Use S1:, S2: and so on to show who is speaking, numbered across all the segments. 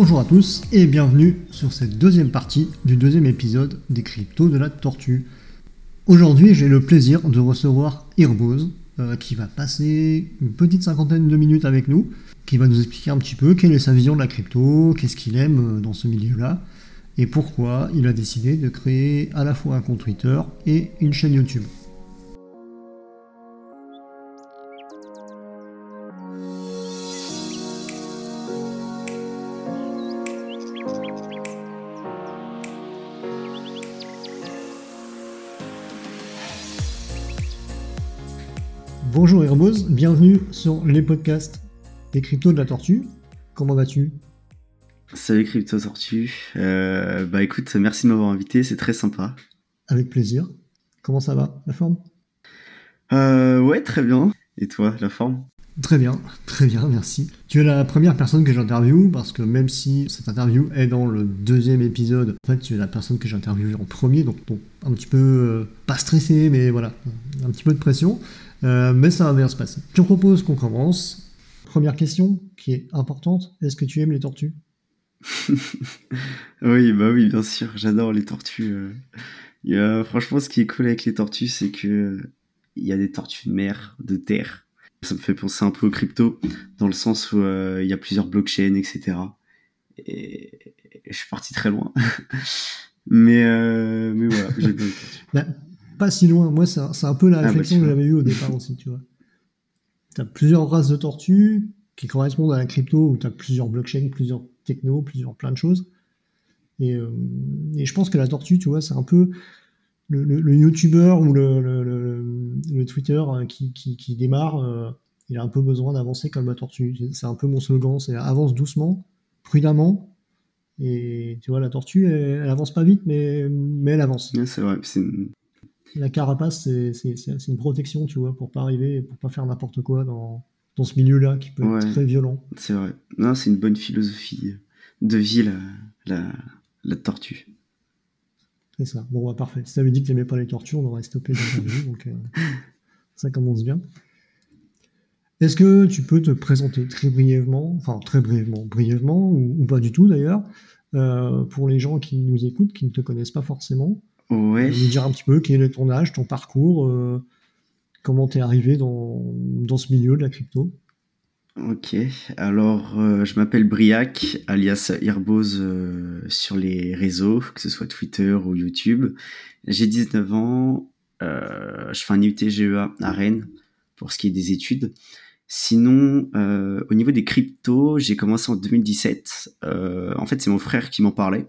S1: Bonjour à tous et bienvenue sur cette deuxième partie du deuxième épisode des cryptos de la tortue. Aujourd'hui, j'ai le plaisir de recevoir Irbose euh, qui va passer une petite cinquantaine de minutes avec nous, qui va nous expliquer un petit peu quelle est sa vision de la crypto, qu'est-ce qu'il aime euh, dans ce milieu-là et pourquoi il a décidé de créer à la fois un compte Twitter et une chaîne YouTube. Bonjour Herbose, bienvenue sur les podcasts des cryptos de la tortue. Comment vas-tu?
S2: Salut Crypto Tortue. Euh, bah écoute, merci de m'avoir invité, c'est très sympa.
S1: Avec plaisir. Comment ça va, la forme?
S2: Euh, Ouais, très bien. Et toi, la forme?
S1: Très bien, très bien, merci. Tu es la première personne que j'interviewe parce que même si cette interview est dans le deuxième épisode, en fait, tu es la personne que j'interviewe en premier, donc, un petit peu euh, pas stressé, mais voilà, un petit peu de pression. Euh, mais ça va bien se passer. Je te propose qu'on commence. Première question qui est importante est-ce que tu aimes les tortues?
S2: Oui, bah oui, bien sûr, j'adore les tortues. Euh. franchement, ce qui est cool avec les tortues, c'est que il y a des tortues de mer, de terre. Ça me fait penser un peu aux crypto, dans le sens où euh, il y a plusieurs blockchains, etc. Et, je suis parti très loin. mais, euh, mais voilà, j'ai bien
S1: Pas si loin, moi, c'est un, peu la ah, bah, réflexion que j'avais eue au départ aussi, tu vois. Tu as plusieurs races de tortues qui correspondent à la crypto, où tu as plusieurs blockchains, plusieurs techno, plusieurs, plein de choses. Euh, et, je pense que la tortue, tu vois, c'est un peu le, le, YouTuber ou le, le Twitter hein, qui, qui, démarre. Euh, il a un peu besoin d'avancer comme la tortue. C'est un peu mon slogan, c'est avance doucement, prudemment. Et tu vois, la tortue, elle, avance pas vite, mais, mais elle avance.
S2: c'est vrai.
S1: La carapace, c'est une protection, tu vois, pour pas arriver, pour pas faire n'importe quoi dans, dans ce milieu-là qui peut être très violent.
S2: C'est vrai. Non, c'est une bonne philosophie de vie, la, la, tortue.
S1: C'est ça. Bon, bah, parfait. Si ça veut dire que tu n'aimais pas les tortues, on aurait stoppé l'interview, donc euh, ça commence bien. Est-ce que tu peux te présenter très brièvement, enfin très brièvement, brièvement, ou, pas du tout d'ailleurs, euh, pour les gens qui nous écoutent, qui ne te connaissent pas forcément
S2: Ouais.
S1: Nous dire un petit peu quel est ton âge, ton parcours, euh, comment t'es arrivé dans, dans ce milieu de la crypto
S2: Ok, alors euh, je m'appelle Briac, alias Irbose euh, sur les réseaux, que ce soit Twitter ou YouTube. J'ai 19 ans, euh, je fais un UTGEA à Rennes pour ce qui est des études. Sinon, au niveau des cryptos, j'ai commencé en 2017. en fait, c'est mon frère qui m'en parlait.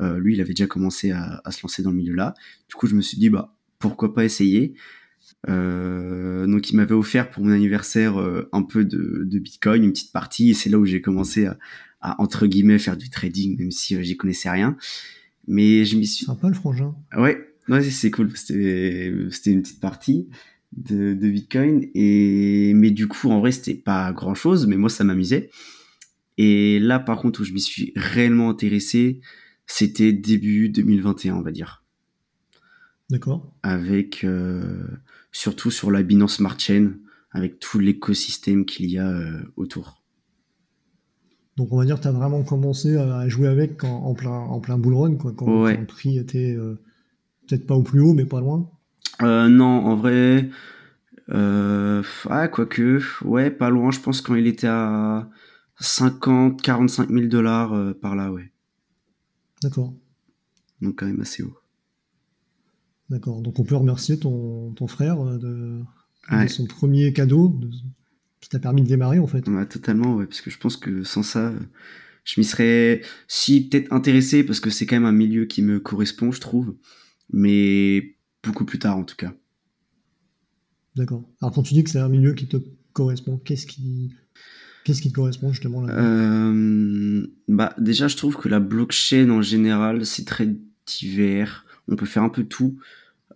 S2: Lui, il avait déjà commencé à, à, se lancer dans le milieu-là. Du coup, je me suis dit, bah, pourquoi pas essayer euh, donc il m'avait offert pour mon anniversaire euh, un peu de, de, Bitcoin, une petite partie, et c'est là où j'ai commencé à, à, entre guillemets faire du trading, même si euh, j'y connaissais rien. Mais je m'y suis.
S1: Sympa le frangin.
S2: Ouais, ouais c'est cool. C'était c'était une petite partie de, de, Bitcoin et mais du coup en vrai c'était pas grand chose, mais moi ça m'amusait. Et là par contre où je m'y suis réellement intéressé, c'était début 2021 on va dire.
S1: D'accord.
S2: Avec euh, surtout sur la Binance Smart Chain, avec tout l'écosystème qu'il y a euh, autour.
S1: Donc on va dire que tu as vraiment commencé à jouer avec en, plein, en plein bull run, quoi, quand, le prix était euh, peut-être pas au plus haut, mais pas loin.
S2: Euh, non, en vrai, ah, quoique, ouais, pas loin, je pense quand il était à 50, 45 000 dollars par là, ouais.
S1: D'accord.
S2: Donc quand même assez haut.
S1: D'accord. Donc on peut remercier ton, frère euh, de, son premier cadeau qui t'a permis de démarrer en fait.
S2: Ouais, totalement, ouais, parce que je pense que sans ça, je m'y serais si peut-être intéressé parce que c'est quand même un milieu qui me correspond, je trouve, mais beaucoup plus tard en tout cas.
S1: D'accord. Alors quand tu dis que c'est un milieu qui te correspond, qu'est-ce qui Qu'est-ce qui te correspond justement là
S2: euh, Bah déjà, je trouve que la blockchain en général, c'est très divers. On peut faire un peu tout.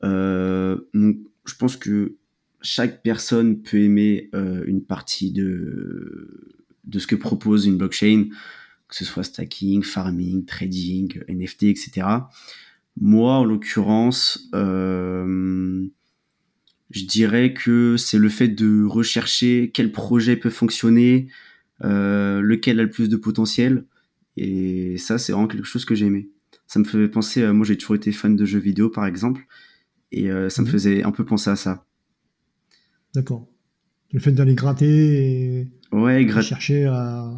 S2: Euh, donc, je pense que chaque personne peut aimer euh, une partie de, de ce que propose une blockchain, que ce soit stacking, farming, trading, NFT, etc. Moi, en l'occurrence, euh, je dirais que c'est le fait de rechercher quel projet peut fonctionner, lequel a le plus de potentiel, Et ça, c'est vraiment quelque chose que j'aimais. Ça me faisait penser, moi j'ai toujours été fan de jeux vidéo par exemple, et ça me mhm. faisait un peu penser à ça.
S1: D'accord. Le fait d'aller gratter et
S2: ouais,
S1: chercher à...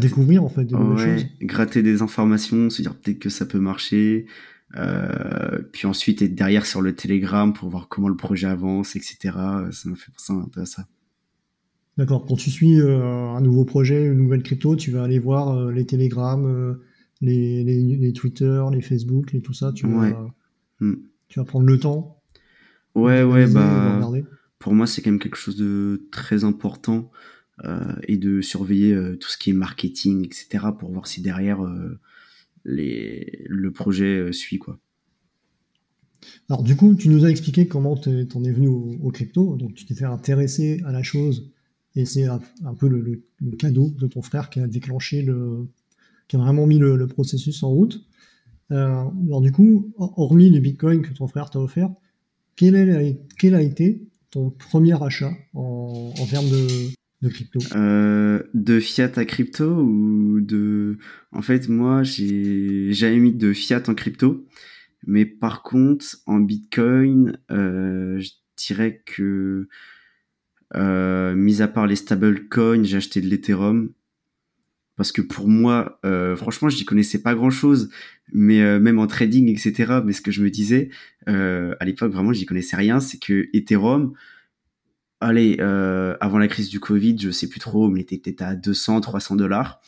S1: découvrir en fait des choses.
S2: Gratter des informations, se dire peut-être que ça peut marcher. Euh, puis ensuite être derrière sur le Telegram pour voir comment le projet avance, etc. Ça me fait penser un peu à ça.
S1: D'accord. Quand tu suis euh, un nouveau projet, une nouvelle crypto, tu vas aller voir euh, les Telegram, les, les, Twitter, les Facebook et tout ça. Tu vas, hmm. tu vas prendre le temps.
S2: Ouais, ouais, bah pour moi, c'est quand même quelque chose de très important et de surveiller tout ce qui est marketing, etc., pour voir si derrière le projet suit quoi.
S1: Alors du coup, tu nous as expliqué comment tu en es venu au, crypto, donc tu t'es fait intéresser à la chose et c'est un, peu le, cadeau de ton frère qui a déclenché le, qui a vraiment mis le, processus en route. alors du coup, hormis les bitcoins que ton frère t'a offert, quel a été ton premier achat en, termes de, crypto
S2: euh, De fiat à crypto ou de... En fait, moi, j'ai jamais mis de fiat en crypto. Mais par contre, en Bitcoin, euh, je dirais que, euh, mis à part les stablecoins, j'ai acheté de l'Ethereum. Parce que pour moi, franchement, je n'y connaissais pas grand-chose. Mais même en trading, etc. Mais ce que je me disais, à l'époque, vraiment, j'y connaissais rien. C'est que Ethereum, allez, euh, avant la crise du Covid, je sais plus trop, mais il était peut-être à 200, 300 dollars.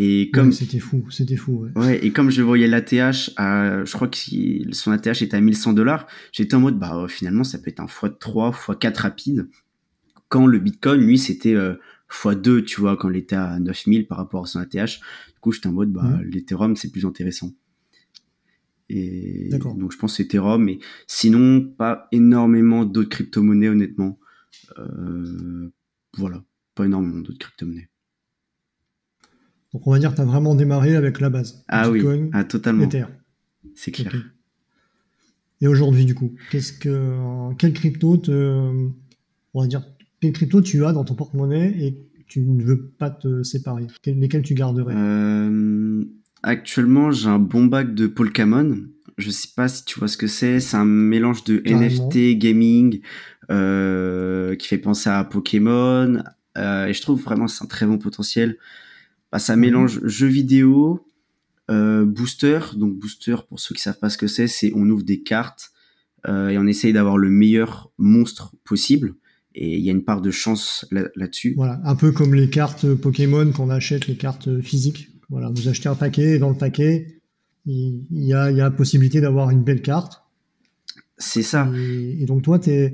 S1: Et comme c'était fou, c'était fou.
S2: Ouais. ouais. et comme je voyais l'ATH à, je crois que son ATH était à 1100 dollars, j'étais en mode bah finalement ça peut être un x3, x4 rapide. Quand le Bitcoin, lui, c'était euh, x2, tu vois, quand il était à 9000 par rapport à son ATH. Du coup, j'étais en mode bah mmh. l'Ethereum c'est plus intéressant. Et donc je pense que Ethereum, mais sinon pas énormément d'autres crypto-monnaies honnêtement. Euh, voilà, pas énormément d'autres crypto-monnaies.
S1: Donc on va dire que tu as vraiment démarré avec la base.
S2: Ah oui, ah, totalement. C'est clair.
S1: Et aujourd'hui, du coup, qu'est-ce que, quel crypto te, on va dire, quel crypto tu as dans ton porte-monnaie et tu ne veux pas te séparer? Lesquels tu garderais?
S2: Euh, Actuellement, j'ai un bon bac de Polkamon. Je sais pas si tu vois ce que c'est. C'est un mélange de NFT, gaming, qui fait penser à Pokémon. Euh, et je trouve vraiment c'est un très bon potentiel. Bah, ça mélange jeux vidéo, euh, booster. Donc booster, pour ceux qui savent pas ce que c'est, c'est on ouvre des cartes et on essaye d'avoir le meilleur monstre possible. Et il y a une part de chance là-dessus.
S1: voilà, un peu comme les cartes Pokémon qu'on achète, les cartes physiques. Voilà, vous achetez un paquet et dans le paquet, il y, a, la possibilité d'avoir une belle carte.
S2: C'est ça.
S1: Et, et, donc toi, es,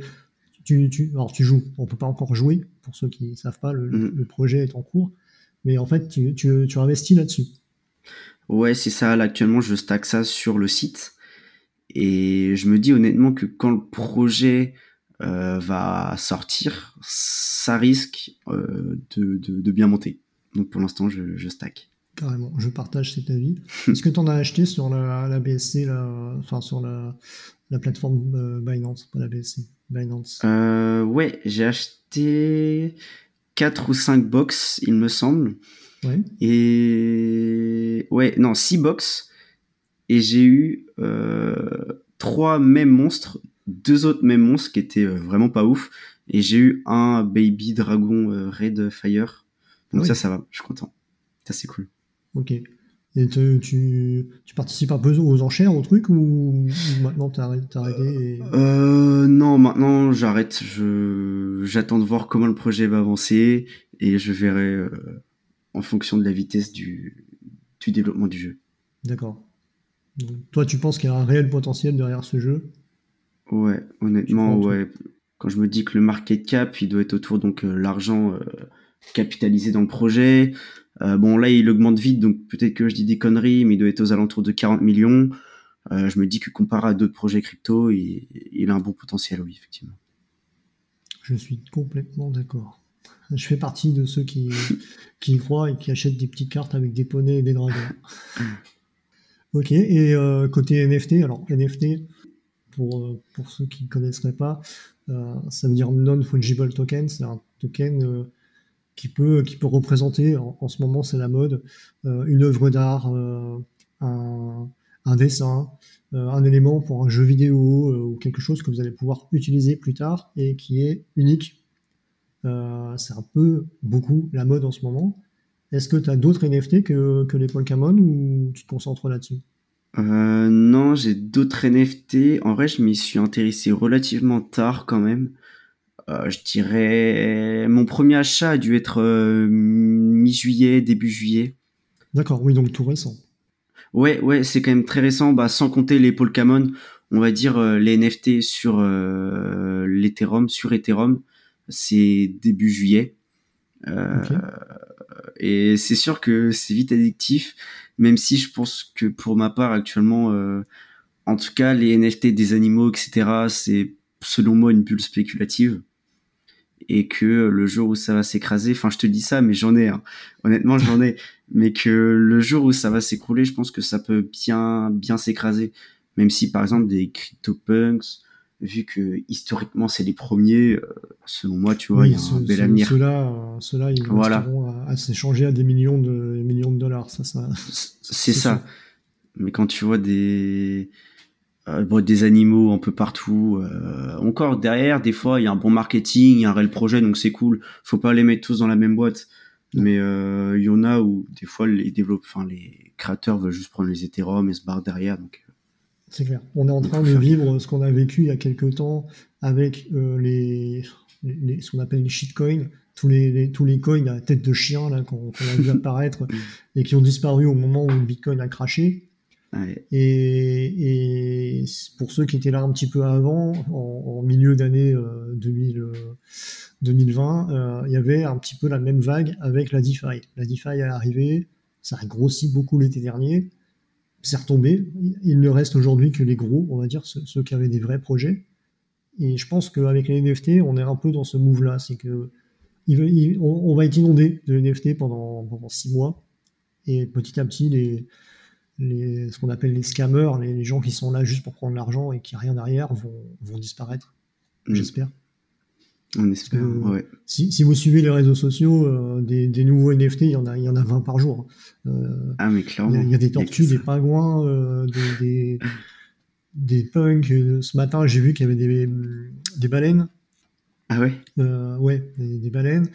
S1: tu, tu, alors tu joues, on peut pas encore jouer, pour ceux qui ne savent pas, le, mm. projet est en cours, mais en fait, tu, tu, tu investis là-dessus.
S2: Ouais, c'est ça. Là, actuellement, je stack ça sur le site. Et je me dis honnêtement que quand le projet euh, va sortir, ça risque euh, de, de, bien monter. Donc pour l'instant, je, je, stack.
S1: Carrément, je partage cet avis. Est-ce que tu en as acheté sur la, la BSC, la, enfin sur la, la plateforme euh, Binance, pas la BSC Binance
S2: euh, Ouais, j'ai acheté 4 ou 5 box, il me semble. Ouais. Et. Ouais, non, 6 box. Et j'ai eu euh, 3 mêmes monstres, deux autres mêmes monstres qui étaient euh, vraiment pas ouf. Et j'ai eu un Baby Dragon euh, Red Fire. Donc ah ça, ça va, je suis content. Ça, c'est cool.
S1: Ok. Et tu, tu, participes un peu aux enchères, au truc, ou, maintenant t'as arrêté, arrêté
S2: euh, Non, maintenant j'arrête. J'attends de voir comment le projet va avancer et je verrai euh, en fonction de la vitesse du, du développement du jeu.
S1: D'accord. Toi, tu penses qu'il y a un réel potentiel derrière ce jeu?
S2: Ouais, honnêtement, ouais. Quand je me dis que le market cap, il doit être autour donc euh, l'argent euh, capitalisé dans le projet, euh, bon, là, il augmente vite, donc peut-être que je dis des conneries, mais il doit être aux alentours de 40 millions. Euh, je me dis que comparé à d'autres projets crypto, il, il, a un bon potentiel, oui, effectivement.
S1: Je suis complètement d'accord. Je fais partie de ceux qui, qui y croient et qui achètent des petites cartes avec des poneys et des dragons. ok, et euh, côté NFT, alors NFT, pour, pour ceux qui ne connaisseraient pas, ça veut dire Non-Fungible Token, c'est un token qui peut, qui peut représenter, en, ce moment c'est la mode, une œuvre d'art, un, un, dessin, un élément pour un jeu vidéo ou quelque chose que vous allez pouvoir utiliser plus tard et qui est unique. c'est un peu beaucoup la mode en ce moment. Est-ce que tu as d'autres NFT que, que les Pokémon ou tu te concentres là-dessus?
S2: Euh, non, j'ai d'autres NFT. En vrai, je m'y suis intéressé relativement tard quand même. Euh, je dirais mon premier achat a dû être euh, mi-juillet, début juillet.
S1: D'accord, oui, donc tout récent.
S2: Ouais, ouais, c'est quand même très récent. Bah, sans compter les Pokémon, on va dire les NFT sur l'Ethereum, sur Ethereum, c'est début juillet. Et c'est sûr que c'est vite addictif même si je pense que pour ma part actuellement, euh, en tout cas les NFT des animaux, etc., c'est selon moi une bulle spéculative et que le jour où ça va s'écraser, enfin je te dis ça, mais j'en ai, hein. honnêtement j'en ai, mais que le jour où ça va s'écrouler, je pense que ça peut bien bien s'écraser, même si par exemple des CryptoPunks, vu que historiquement c'est les premiers, euh, selon moi, tu vois, il y a un bel avenir.
S1: Ceux-là, ceux ils voilà. à, s'échanger à des millions de millions de dollars, ça, ça.
S2: C'est ça. Mais quand tu vois des euh, des animaux un peu partout, euh, encore derrière, des fois, il y a un bon marketing, il y a un réel projet, donc c'est cool. Faut pas les mettre tous dans la même boîte. Mais il y en a où des fois les développeurs, enfin les créateurs veulent juste prendre les Ethereum et se barrer derrière. Donc
S1: c'est clair. On est en train de vivre ce qu'on a vécu il y a quelques temps avec euh, les, ce qu'on appelle les shitcoins, tous les, tous les coins à tête de chien là qu'on a vu apparaître et qui ont disparu au moment où le Bitcoin a craché. Et, pour ceux qui étaient là un petit peu avant, en, milieu d'année 2020, euh, euh, il y avait un petit peu la même vague avec la DeFi. La DeFi est arrivée, ça a grossi beaucoup l'été dernier c'est retombé. Il ne reste aujourd'hui que les gros, on va dire, ceux, qui avaient des vrais projets. Et je pense qu'avec les NFT, on est un peu dans ce move-là. C'est que va être inondé de NFT pendant six mois. Et petit à petit, les, les, ce qu'on appelle les scammers, les, gens qui sont là juste pour prendre l'argent et qui n'ont rien derrière, vont, vont disparaître. Mm. J'espère.
S2: On espère, ouais.
S1: si, si, vous suivez les réseaux sociaux, euh, des, des, nouveaux NFT, il y en a, il y en a 20 par jour.
S2: Euh, ah, mais clairement.
S1: Il y, a des tortues, des pingouins, euh, des, des, des, punks. Ce matin, j'ai vu qu'il y avait des, des baleines.
S2: Ah ouais?
S1: Ouais, des, baleines.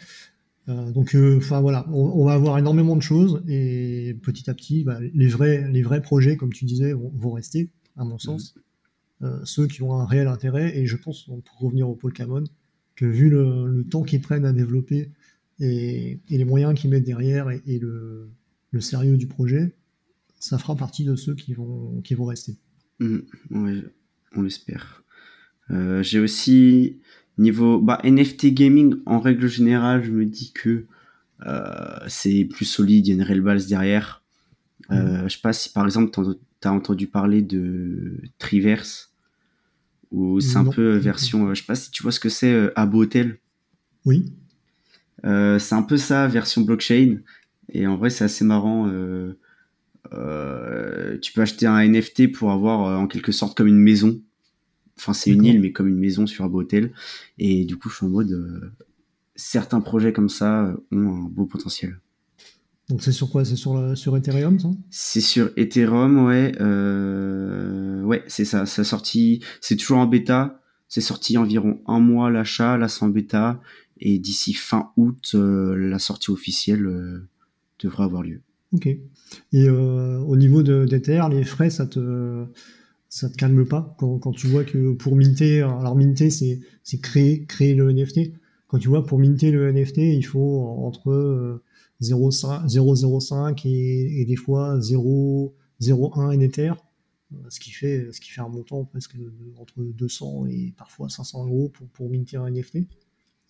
S1: Donc, enfin voilà, on, va avoir énormément de choses et petit à petit, bah, les, vrais, les vrais projets, comme tu disais, vont, rester, à mon sens. Mm. ceux qui ont un réel intérêt, et je pense, pour revenir au Pokémon, vu le, temps qu'ils prennent à développer et, les moyens qu'ils mettent derrière et, le, sérieux du projet, ça fera partie de ceux qui vont, qui vont rester.
S2: Mmh, on l'espère. Euh, j'ai aussi, niveau bah, NFT gaming, en règle générale, je me dis que euh, c'est plus solide, il y a une réelle base derrière. Euh, mmh. Je sais pas si par exemple tu as entendu parler de Triverse ou c'est un peu version, euh, je sais pas si tu vois ce que c'est, euh, Abo Hotel.
S1: Oui.
S2: Euh, c'est un peu ça, version blockchain. Et en vrai, c'est assez marrant. tu peux acheter un NFT pour avoir en quelque sorte comme une maison. Enfin, c'est une île, mais comme une maison sur Abo Hotel. Et du coup, je suis en mode. certains projets comme ça ont un beau potentiel.
S1: Donc c'est sur quoi? C'est sur, sur Ethereum, ça?
S2: C'est sur Ethereum, ouais. Euh, ouais, c'est ça. Ça sorti. C'est toujours en bêta. C'est sorti environ un mois l'achat. Là, c'est en bêta. Et d'ici fin août, euh, la sortie officielle euh, devrait avoir lieu.
S1: Ok. Et au niveau d'Ether, les frais, ça te ça te calme pas quand, quand tu vois que pour minter, alors minter, c'est créer créer le NFT. Quand tu vois pour minter le NFT, il faut entre 0,05 et, et, des fois 0,01 en Ether, euh, ce qui fait ce qui fait un montant presque entre 200 et parfois 500 euros pour, pour minter un NFT,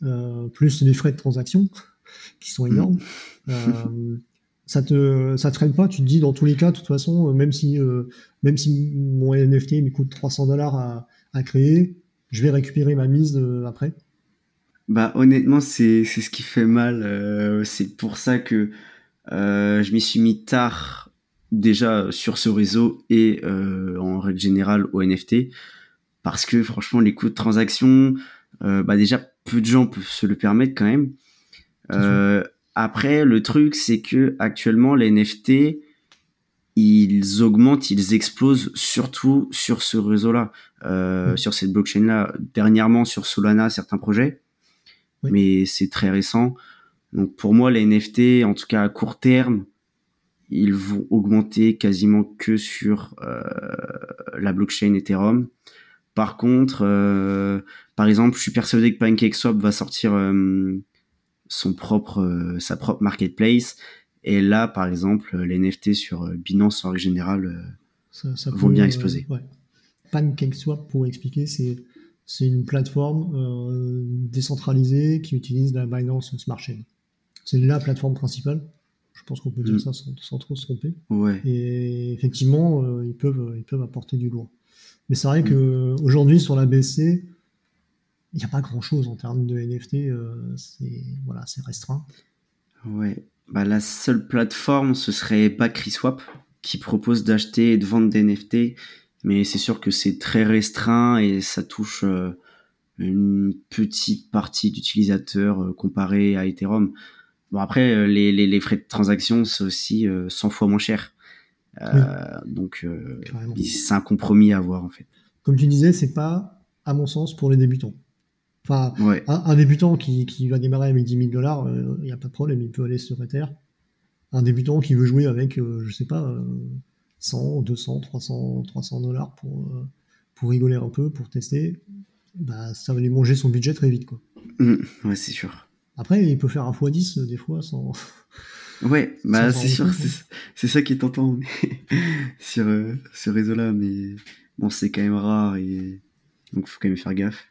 S1: euh, plus les frais de transaction qui sont énormes. Euh, ça te ça traîne pas, tu te dis dans tous les cas, de toute façon, même si même si mon NFT me coûte 300 dollars à, à créer, je vais récupérer ma mise après.
S2: Bah honnêtement, c'est c'est ce qui fait mal. Euh, c'est pour ça que euh, je m'y suis mis tard déjà sur ce réseau et euh, en règle générale au NFT parce que franchement les coûts de transaction, bah déjà peu de gens peuvent se le permettre quand même. Après, le truc, c'est que actuellement, les NFT, ils augmentent, ils explosent surtout sur ce réseau-là, euh, sur cette blockchain-là. Dernièrement, sur Solana, certains projets, mais c'est très récent. Donc pour moi, les NFT, en tout cas à court terme, ils vont augmenter quasiment que sur euh, la blockchain Ethereum. Par contre, euh, par exemple, je suis persuadé que PancakeSwap va sortir son propre, sa propre marketplace et là, par exemple, les NFT sur euh, Binance en règle générale euh, ça, vont bien exploser.
S1: Ouais. PancakeSwap, pour expliquer, c'est une plateforme euh, décentralisée qui utilise la Binance Smart Chain. C'est la plateforme principale. Je pense qu'on peut dire mm. ça sans, trop se tromper.
S2: Ouais.
S1: Et effectivement, ils, peuvent, ils peuvent apporter du lourd. Mais c'est vrai mm. qu'aujourd'hui, sur la BC, il n'y a pas grand-chose en termes de NFT. c'est voilà, restreint.
S2: Ouais. Bah, la seule plateforme, ce serait BackrySwap, qui propose d'acheter et de vendre des NFT, mais c'est sûr que c'est très restreint et ça touche euh, une petite partie d'utilisateurs euh, comparé à Ethereum. Bon après, euh, les, les, les, frais de transaction, c'est aussi 100 fois moins cher. Donc c'est un compromis à avoir en fait.
S1: Comme tu disais, c'est pas, à mon sens, pour les débutants. Enfin, un, débutant qui, qui, va démarrer avec 10 000 dollars, il euh, n'y a pas de problème, il peut aller sur Ether. Un débutant qui veut jouer avec, euh, je sais pas, 100, 200, 300, 300 dollars pour, euh, pour rigoler un peu, pour tester, bah, ça va lui manger son budget très vite. Quoi.
S2: Mmh, ouais, c'est sûr.
S1: Après, il peut faire un x10 des fois sans.
S2: Ouais, bah c'est sûr, c'est ça qui est tentant sur ce réseau-là, mais bon, c'est quand même rare et donc faut quand même faire gaffe.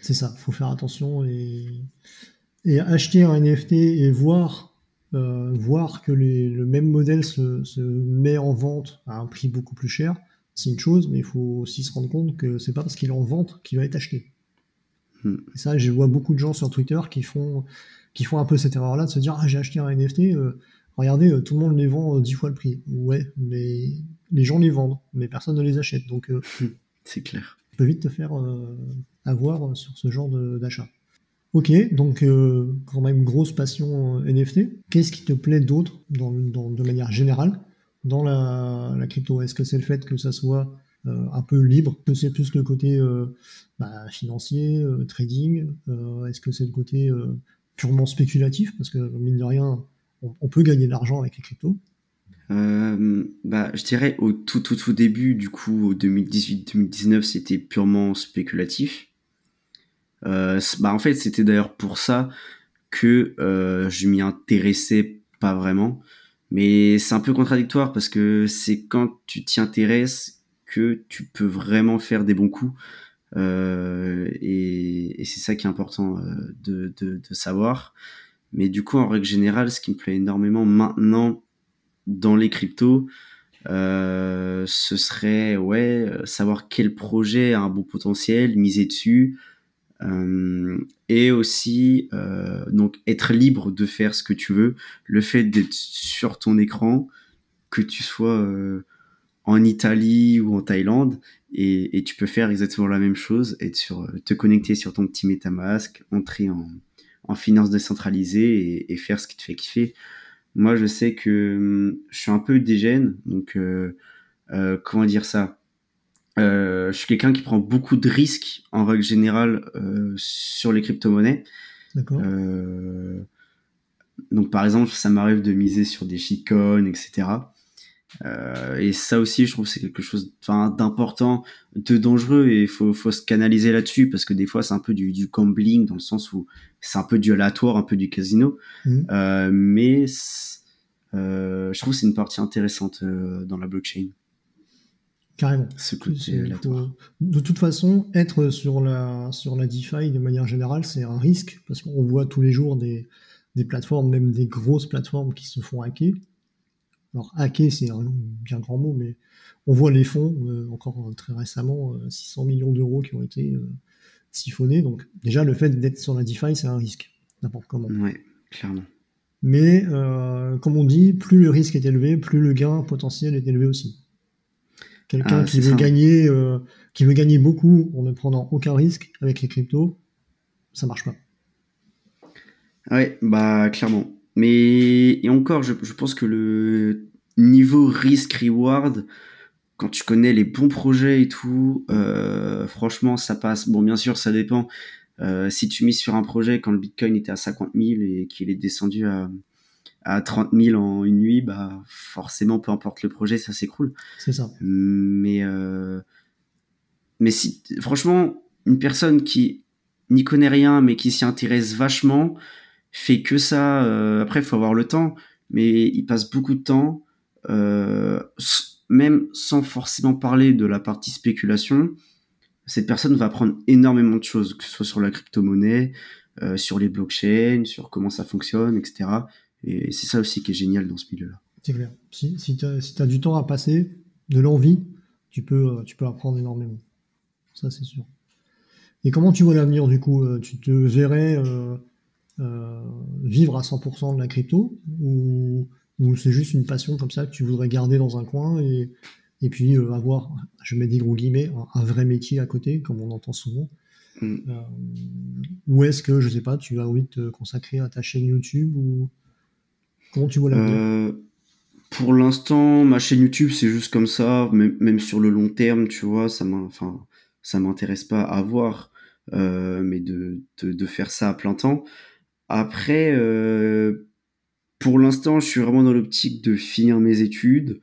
S1: C'est ça, faut faire attention et, et acheter un NFT et voir, euh, voir que le même modèle se, se, met en vente à un prix beaucoup plus cher, c'est une chose, mais il faut aussi se rendre compte que c'est pas parce qu'il est en vente qu'il va être acheté. Hmm. Et ça, je vois beaucoup de gens sur Twitter qui font, qui font un peu cette erreur-là de se dire ah j'ai acheté un NFT, euh, regardez euh, tout le monde les vend dix fois le prix. Ouais, mais les gens les vendent, mais personne ne les achète, donc
S2: c'est clair.
S1: Tu peux vite te faire avoir sur ce genre d'achat. Ok, donc euh, quand même grosse passion euh, NFT. Qu'est-ce qui te plaît d'autre de manière générale dans la, crypto? Est-ce que c'est le fait que ça soit euh, un peu libre, que c'est plus le côté bah, financier, trading? Est-ce que c'est le côté purement spéculatif? Parce que mine de rien, on, peut gagner de l'argent avec les cryptos.
S2: Bah, je dirais au tout tout tout début, du coup, au 2018-2019, c'était purement spéculatif. Euh, bah en fait, c'était d'ailleurs pour ça que euh, je m'y intéressais pas vraiment. Mais c'est un peu contradictoire parce que c'est quand tu t'y intéresses que tu peux vraiment faire des bons coups. Euh, et, et c'est ça qui est important euh, de, de, de, savoir. Mais du coup, en règle générale, ce qui me plaît énormément maintenant dans les cryptos, euh, ce serait ouais savoir quel projet a un bon potentiel, miser dessus, euh, et aussi euh, donc être libre de faire ce que tu veux. Le fait d'être sur ton écran, que tu sois en Italie ou en Thaïlande, et, tu peux faire exactement la même chose, être te connecter sur ton petit MetaMask, entrer en, en finance décentralisée et, et, faire ce qui te fait kiffer. Moi, je sais que hum, je suis un peu dégène, donc euh, euh, comment dire ça? Euh, je suis quelqu'un qui prend beaucoup de risques en règle générale euh, sur les crypto-monnaies. Euh, donc par exemple, ça m'arrive de miser sur des shitcoins, etc. Euh, et ça aussi, je trouve c'est quelque chose d'important, de dangereux, et il faut, faut se canaliser là-dessus, parce que des fois, c'est un peu du, du gambling, dans le sens où c'est un peu du aléatoire, un peu du casino. Mmh. Euh, mais je trouve que c'est une partie intéressante dans la blockchain.
S1: Carrément. de toute façon, être sur la, sur la DeFi de manière générale, c'est un risque, parce qu'on voit tous les jours des, des, plateformes, même des grosses plateformes qui se font hacker. Alors, hacker, c'est un bien grand mot, mais on voit les fonds, euh, encore très récemment, 600 euh, millions d'euros qui ont été euh, siphonnés. Donc, déjà, le fait d'être sur la DeFi, c'est un risque, n'importe comment.
S2: Oui, clairement.
S1: Mais, comme on dit, plus le risque est élevé, plus le gain potentiel est élevé aussi. Quelqu'un ah, qui veut gagner, euh, qui veut gagner beaucoup en ne prenant aucun risque avec les cryptos, ça marche pas.
S2: Ouais, bah clairement. Mais et encore, je, je pense que le niveau risk-reward, quand tu connais les bons projets et tout, euh, franchement, ça passe. Bon, bien sûr, ça dépend. Euh, si tu mises sur un projet quand le Bitcoin était à 50 000 et qu'il est descendu à, à 30 000 en une nuit, bah forcément, peu importe le projet, ça s'écroule.
S1: C'est ça.
S2: Mais, euh, mais si, franchement, une personne qui n'y connaît rien, mais qui s'y intéresse vachement, fait que ça. Euh, après, il faut avoir le temps, mais il passe beaucoup de temps, euh, même sans forcément parler de la partie spéculation. Cette personne va apprendre énormément de choses, que ce soit sur la crypto-monnaie, euh, sur les blockchains, sur comment ça fonctionne, etc. Et c'est ça aussi qui est génial dans ce milieu-là.
S1: C'est clair. Si, si tu as, du temps à passer, de l'envie, tu peux, tu peux apprendre énormément. Ça, c'est sûr. Et comment tu vois l'avenir du coup Tu te verrais euh, vivre à 100% de la crypto ou, ou c'est juste une passion comme ça que tu voudrais garder dans un coin et, et puis euh, avoir, je mets des gros guillemets, un, vrai métier à côté, comme on entend souvent. Mm. Euh, ou est-ce que, je sais pas, tu as envie de te consacrer à ta chaîne YouTube ou comment tu vois l'avenir?
S2: Pour l'instant, ma chaîne YouTube, c'est juste comme ça, même, même sur le long terme, tu vois, ça enfin, ça m'intéresse pas à voir, mais de, de, de, faire ça à plein temps. Après, euh, pour l'instant, je suis vraiment dans l'optique de finir mes études,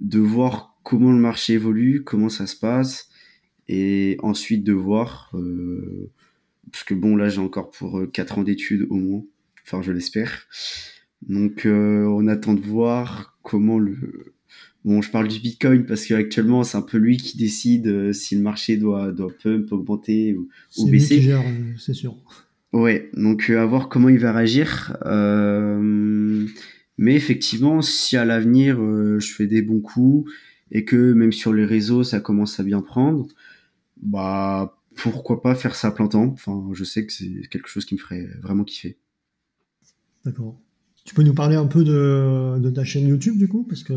S2: de voir comment le marché évolue, comment ça se passe, et ensuite de voir, euh, parce que bon, là, j'ai encore pour 4 euh, ans d'études au moins, enfin, je l'espère. Donc, on attend de voir comment le. Bon, je parle du Bitcoin parce qu'actuellement, c'est un peu lui qui décide si le marché doit, doit pump, augmenter ou, ou baisser.
S1: C'est sûr.
S2: Ouais, donc euh, à voir comment il va réagir. Euh, mais effectivement, si à l'avenir euh, je fais des bons coups et que même sur les réseaux ça commence à bien prendre, bah pourquoi pas faire ça plein temps. Enfin, je sais que c'est quelque chose qui me ferait vraiment kiffer.
S1: D'accord. Tu peux nous parler un peu de, de ta chaîne YouTube du coup, parce que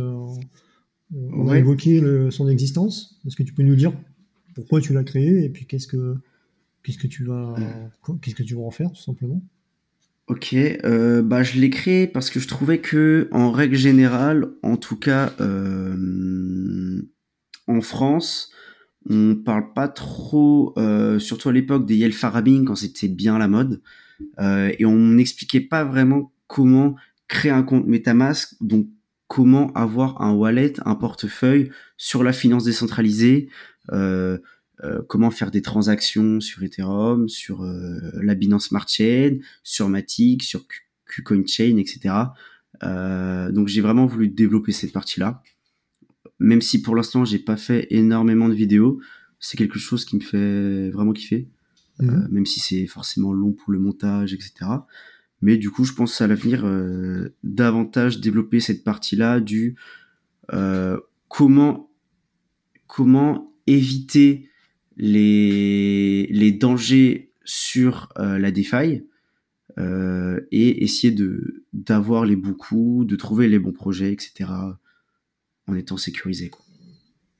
S1: on a évoqué son existence. Est-ce que tu peux nous dire pourquoi tu l'as créée et puis qu'est-ce que Qu'est-ce que tu vas, qu'est-ce que tu vas en faire tout simplement?
S2: Ok, euh, bah je l'ai créé parce que je trouvais que en règle générale, en tout cas euh, en France, on parle pas trop, euh, surtout à l'époque des Yel Farabing quand c'était bien la mode, et on n'expliquait pas vraiment comment créer un compte MetaMask, donc comment avoir un wallet, un portefeuille sur la finance décentralisée. Euh, comment faire des transactions sur Ethereum, sur euh, la Binance Smart Chain, sur Matic, sur KuCoin Chain, etc. Euh, donc j'ai vraiment voulu développer cette partie-là. Même si pour l'instant j'ai pas fait énormément de vidéos, c'est quelque chose qui me fait vraiment kiffer. Mhm. même si c'est forcément long pour le montage, etc. Mais du coup, je pense à l'avenir davantage développer cette partie-là du comment comment éviter les, dangers sur euh, la DeFi euh, et essayer d'avoir les bons de trouver les bons projets, etc. en étant sécurisé.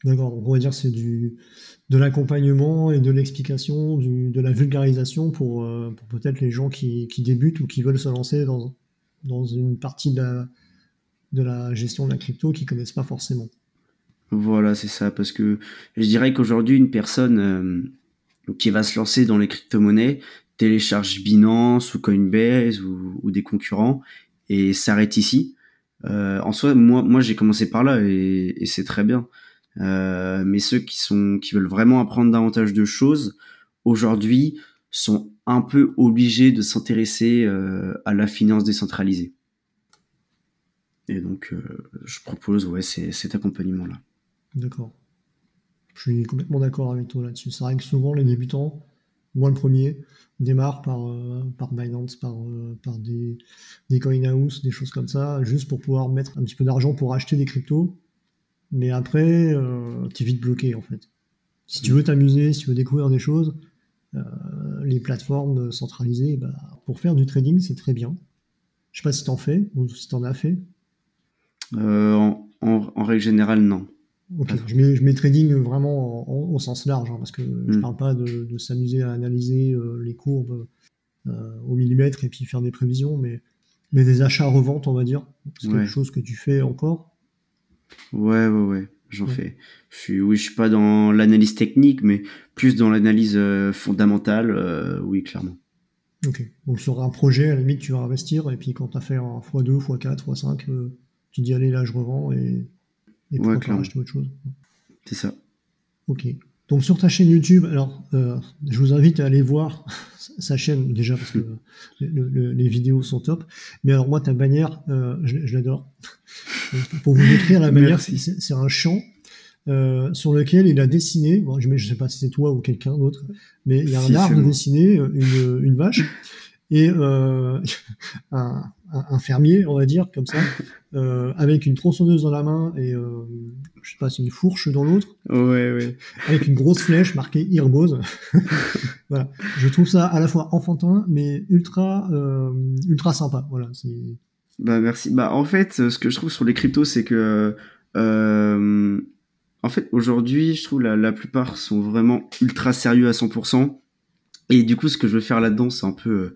S1: D'accord, on va dire c'est de l'accompagnement et de l'explication, de la vulgarisation pour, euh, pour peut-être les gens qui, qui, débutent ou qui veulent se lancer dans, dans une partie de la, de la gestion de la crypto qu'ils connaissent pas forcément.
S2: Voilà, c'est ça. Parce que je dirais qu'aujourd'hui, une personne euh, qui va se lancer dans les crypto-monnaies télécharge Binance ou Coinbase ou, des concurrents et s'arrête ici. Euh, en soi, moi, moi j'ai commencé par là et, c'est très bien. Euh, mais ceux qui sont qui veulent vraiment apprendre davantage de choses aujourd'hui sont un peu obligés de s'intéresser à la finance décentralisée. Et donc, je propose ouais, cet accompagnement-là.
S1: D'accord. Je suis complètement d'accord avec toi là-dessus. C'est vrai que souvent les débutants, moi le premier, démarrent par, euh, par Binance, par, euh, par des, des coin house, des choses comme ça, juste pour pouvoir mettre un petit peu d'argent pour acheter des cryptos. Mais après, euh, tu es vite bloqué en fait. Si tu veux t'amuser, si tu veux découvrir des choses, les plateformes centralisées, bah, pour faire du trading, c'est très bien. Je sais pas si tu en fais ou si tu en as fait.
S2: en, règle générale, non.
S1: Ok, je mets, je mets, trading vraiment au sens large, hein, parce que je ne hmm. parle pas de, de s'amuser à analyser euh, les courbes au millimètre et puis faire des prévisions, mais, mais des achats-reventes, on va dire. C'est quelque chose que tu fais encore?
S2: Ouais, ouais, ouais, j'en fais. Je suis, oui, je suis pas dans l'analyse technique, mais plus dans l'analyse fondamentale, oui, clairement.
S1: Ok. Donc sur un projet, à la limite, tu vas investir, et puis quand tu as fait un x2, x4, x5, tu dis allez, là, je revends, et, et
S2: ouais, pourquoi
S1: acheter autre chose.
S2: C'est ça.
S1: Ok. Donc sur ta chaîne YouTube, alors euh, je vous invite à aller voir sa chaîne déjà parce que les vidéos sont top. Mais alors moi ta bannière, euh, je, l'adore. Pour vous décrire la bannière, c'est un champ euh, sur lequel il a dessiné. Bon, je ne sais pas si c'est toi ou quelqu'un d'autre, mais il y a un arbre dessiné, une, une vache et euh, un, un, fermier, on va dire, comme ça, euh, avec une tronçonneuse dans la main et euh, je sais pas, c'est une fourche dans l'autre.
S2: Ouais, ouais.
S1: Avec une grosse flèche marquée Irbose. voilà. Je trouve ça à la fois enfantin, mais ultra, euh, ultra sympa. Voilà. C'est...
S2: Bah merci. Bah en fait, ce que je trouve sur les cryptos, c'est que euh, en fait aujourd'hui, je trouve la, la plupart sont vraiment ultra sérieux à 100%. Et du coup, ce que je veux faire là-dedans, c'est un peu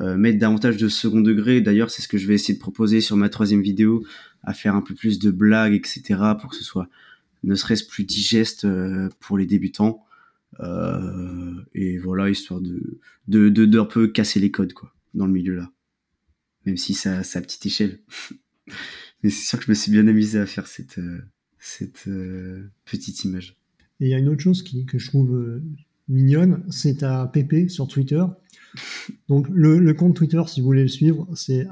S2: euh, euh, mettre davantage de second degré. D'ailleurs, c'est ce que je vais essayer de proposer sur ma troisième vidéo, à faire un peu plus de blagues, etc., pour que ce soit ne serait-ce plus digeste euh, pour les débutants. et voilà, histoire de de, de, de peu casser les codes, quoi, dans le milieu là. Même si ça, à petite échelle. Mais c'est sûr que je me suis bien amusé à faire cette, cette petite image.
S1: Et il y a une autre chose qui, que je trouve mignonne, c'est ta PP sur Twitter. Donc le, compte Twitter, si vous voulez le suivre, c'est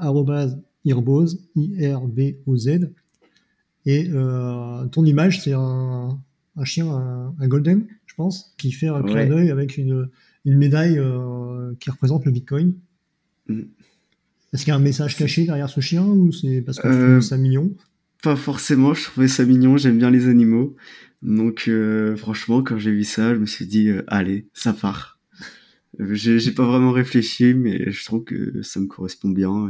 S1: @irboz, I-R-B-O-Z. Et euh, ton image, c'est un, chien, un, golden, je pense, qui fait un clin d'œil avec une, médaille euh, qui représente le Bitcoin. Mm. Est-ce qu'il y a un message caché derrière ce chien ou c'est parce que tu euh, ça mignon?
S2: Pas forcément, je trouvais ça mignon, j'aime bien les animaux. Donc euh, franchement, quand j'ai vu ça, je me suis dit, euh, allez, ça part. J'ai pas vraiment réfléchi, mais je trouve que ça me correspond bien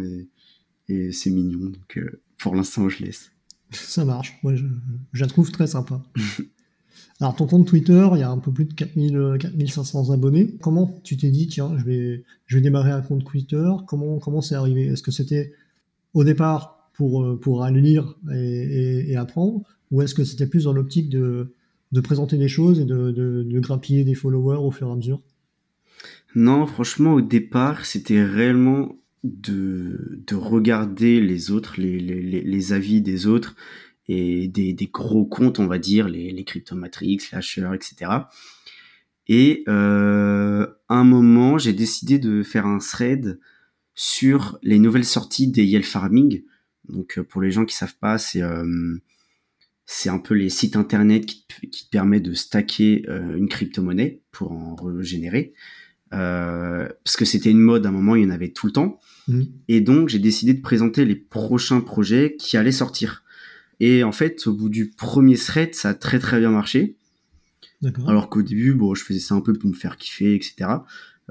S2: et, c'est mignon. Donc euh, pour l'instant, je laisse.
S1: Ça marche. Moi, je, la trouve très sympa. Alors, ton compte Twitter, il y a un peu plus de 4000, 4500 abonnés. Comment tu t'es dit, tiens, je vais, je vais démarrer un compte Twitter? Comment comment c'est arrivé? Est-ce que c'était au départ pour, pour aller lire et, apprendre? Ou est-ce que c'était plus dans l'optique de, présenter des choses et de, de, grappiller des followers au fur et à mesure?
S2: Non, franchement, au départ, c'était réellement de, de regarder les autres, les, avis des autres et des, gros comptes, on va dire, les, les Cryptomatrix, etc. Et euh, un moment, j'ai décidé de faire un thread sur les nouvelles sorties des Yale Farming. Donc, euh, pour les gens qui savent pas, c'est euh, un peu les sites internet qui, te permettent de stacker une crypto-monnaie pour en régénérer. Euh, parce que c'était une mode à un moment, il y en avait tout le temps. Mmh. Et donc, j'ai décidé de présenter les prochains projets qui allaient sortir. Et en fait, au bout du premier thread, ça a très très bien marché. Alors qu'au début, bon, je faisais ça un peu pour me faire kiffer, etc.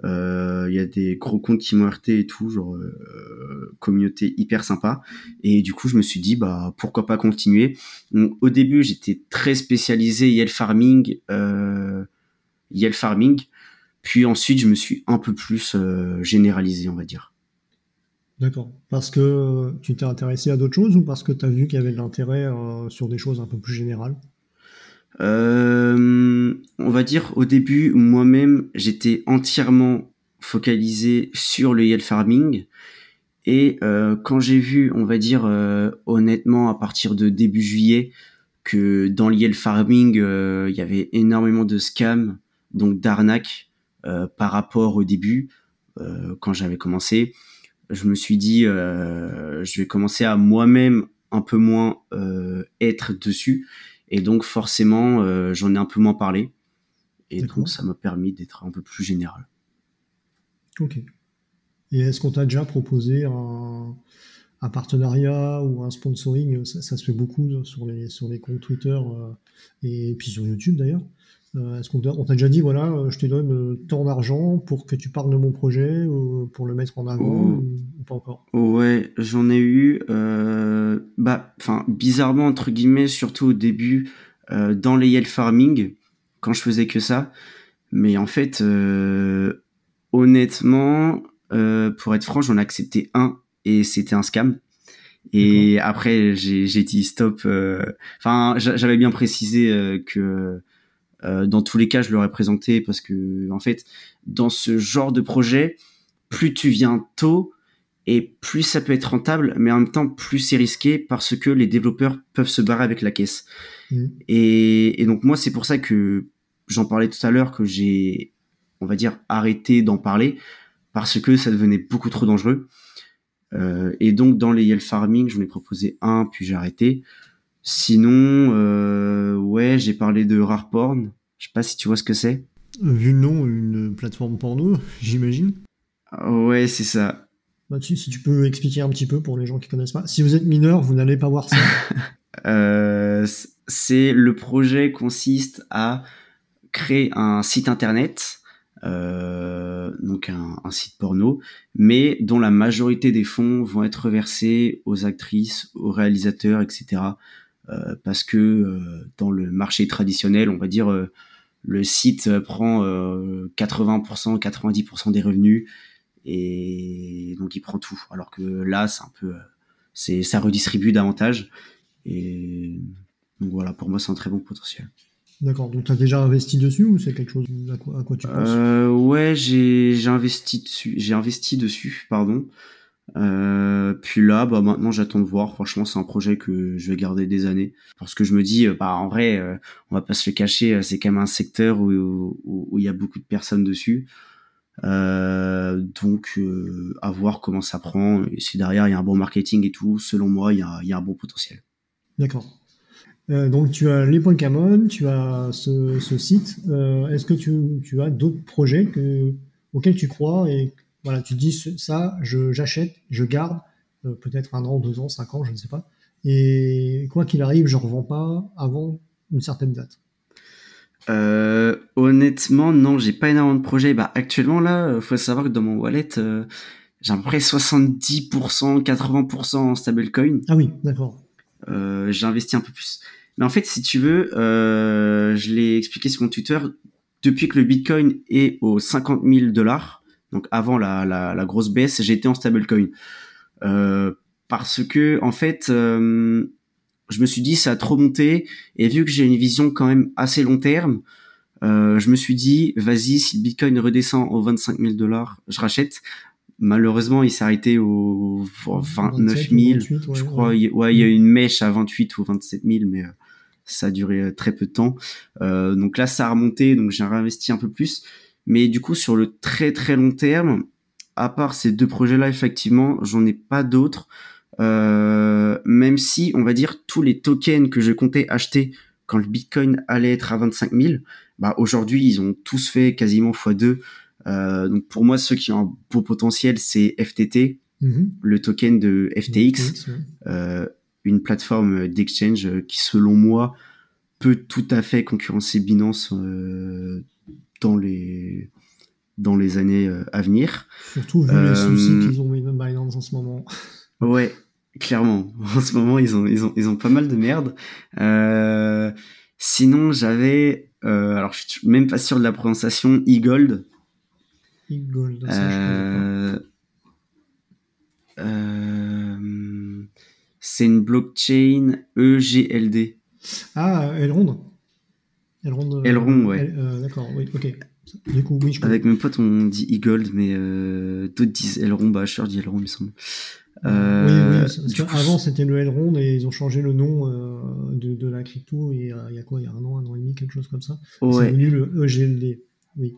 S2: Euh, il y a des gros comptes qui m'ont RT et tout, genre euh, communauté hyper sympa. Et du coup, je me suis dit, bah pourquoi pas continuer? au début, j'étais très spécialisé Yell Farming, euh, Yell Farming. Puis ensuite, je me suis un peu plus euh, généralisé, on va dire.
S1: D'accord. Parce que tu t'es intéressé à d'autres choses ou parce que tu as vu qu'il y avait de l'intérêt sur des choses un peu plus générales?
S2: Euh, on va dire au début, moi-même, j'étais entièrement focalisé sur le yield farming. Et euh, quand j'ai vu, on va dire euh, honnêtement, à partir de début juillet, que dans le yield farming, il y avait énormément de scams, donc d'arnaques par rapport au début, quand j'avais commencé, je me suis dit, je vais commencer à moi-même un peu moins être dessus et donc forcément, euh, j'en ai un peu moins parlé. Et donc ça m'a permis d'être un peu plus général.
S1: Ok. Et est-ce qu'on t'a déjà proposé un, partenariat ou un sponsoring? Ça, se fait beaucoup sur les, sur les comptes Twitter euh, et puis sur YouTube d'ailleurs. Euh, est-ce qu'on t'a déjà dit, voilà, euh, je te donne euh, tant d'argent pour que tu parles de mon projet, ou pour le mettre en avant, ou, pas encore?
S2: Ouais, j'en ai eu, bah, enfin, bizarrement, entre guillemets, surtout au début, dans les Yale Farming, quand je faisais que ça. Mais en fait, honnêtement, pour être franc, j'en ai accepté un et c'était un scam. Et après, j'ai dit stop. Enfin, j'avais bien précisé que dans tous les cas, je l'aurais présenté parce que, en fait, dans ce genre de projet, plus tu viens tôt et plus ça peut être rentable, mais en même temps, plus c'est risqué parce que les développeurs peuvent se barrer avec la caisse. Mm. Et, donc, moi, c'est pour ça que j'en parlais tout à l'heure, que j'ai, on va dire, arrêté d'en parler parce que ça devenait beaucoup trop dangereux. Euh, et donc, dans les Yell Farming, j'en ai proposé un, puis j'ai arrêté. Sinon, euh, ouais, j'ai parlé de Rareporn. Je sais pas si tu vois ce que c'est.
S1: Vu le nom, une plateforme porno, j'imagine.
S2: Ouais, c'est ça.
S1: Bah, si tu peux expliquer un petit peu pour les gens qui connaissent pas. Si vous êtes mineur, vous n'allez pas voir ça.
S2: euh, c'est le projet consiste à créer un site internet, euh, donc un, un, site porno, mais dont la majorité des fonds vont être versés aux actrices, aux réalisateurs, etc. Euh, parce que euh, dans le marché traditionnel, on va dire, euh, le site prend 80%, 90% des revenus et donc il prend tout. Alors que là, c'est un peu, c'est ça redistribue davantage. Et donc voilà, pour moi, c'est un très bon potentiel.
S1: D'accord. Donc tu as déjà investi dessus ou c'est quelque chose à quoi, tu penses?
S2: Euh, Ouais, j'ai investi dessus. J'ai investi dessus, pardon. Euh, puis là, bah maintenant j'attends de voir. Franchement, c'est un projet que je vais garder des années parce que je me dis, bah en vrai, euh, on va pas se le cacher, c'est quand même un secteur où il y a beaucoup de personnes dessus. Euh, donc, euh, à voir comment ça prend. Et si derrière il y a un bon marketing et tout, selon moi, il y a, un bon potentiel.
S1: D'accord. Euh, donc, tu as les points tu as ce, ce site. Euh, est-ce que tu, tu as d'autres projets que, auxquels tu crois et voilà, tu dis ça, j'achète, je, garde, euh, peut-être un an, deux ans, cinq ans, je ne sais pas. Et quoi qu'il arrive, je ne revends pas avant une certaine date.
S2: Euh, honnêtement, non, j'ai pas énormément de projets. Bah, actuellement, là, euh, faut savoir que dans mon wallet, euh, j'ai à peu près 70%, 80% en stablecoin.
S1: Ah oui, d'accord.
S2: Euh, j'ai investi un peu plus. Mais en fait, si tu veux, je l'ai expliqué sur mon Twitter, depuis que le Bitcoin est aux 50 000 dollars, donc avant la, la, la grosse baisse, j'étais en stablecoin. Euh, parce que, en fait, euh, je me suis dit ça a trop monté et vu que j'ai une vision quand même assez long terme, euh, je me suis dit vas-y si le Bitcoin redescend aux 25 000 dollars, je rachète. Malheureusement, il s'est arrêté aux 29 000, je crois. Ouais. il y a une mèche à 28 ou 27 000, mais euh, ça a duré très peu de temps. Euh, donc là, ça a remonté, donc j'ai réinvesti un peu plus. Mais du coup, sur le très très long terme, à part ces deux projets-là, effectivement, j'en ai pas d'autres. Euh, même si, on va dire, tous les tokens que je comptais acheter quand le Bitcoin allait être à 25 000, bah, aujourd'hui, ils ont tous fait quasiment x2. Euh, donc pour moi, ceux qui ont un beau potentiel, c'est FTT, mhm. le token de FTX, euh, une plateforme d'exchange qui, selon moi, peut tout à fait concurrencer Binance euh, dans les dans les années euh, à venir.
S1: Surtout vu les soucis qu'ils ont mis Binance en ce moment.
S2: Ouais, clairement. En ce moment, ils ont, ils ont, ils ont pas mal de merde. Euh, sinon, j'avais, euh, alors je suis même pas sûr de la prononciation, e-gold.
S1: E-gold, euh,
S2: euh, c'est une blockchain EGLD.
S1: Ah, Elrond.
S2: Elrond, euh, Elrond ouais.
S1: D'accord, oui, ok. Du coup, oui, je
S2: Avec mes potes, on dit e-gold, mais d'autres disent Elrond. Bah, je dis Elrond, il me semble.
S1: Euh, oui, oui. avant c'était le Elrond et ils ont changé le nom euh, de, de, la crypto et euh, il y a quoi Il y a un an, un an et demi, quelque chose comme ça.
S2: Ouais.
S1: C'est devenu le EGLD. Oui,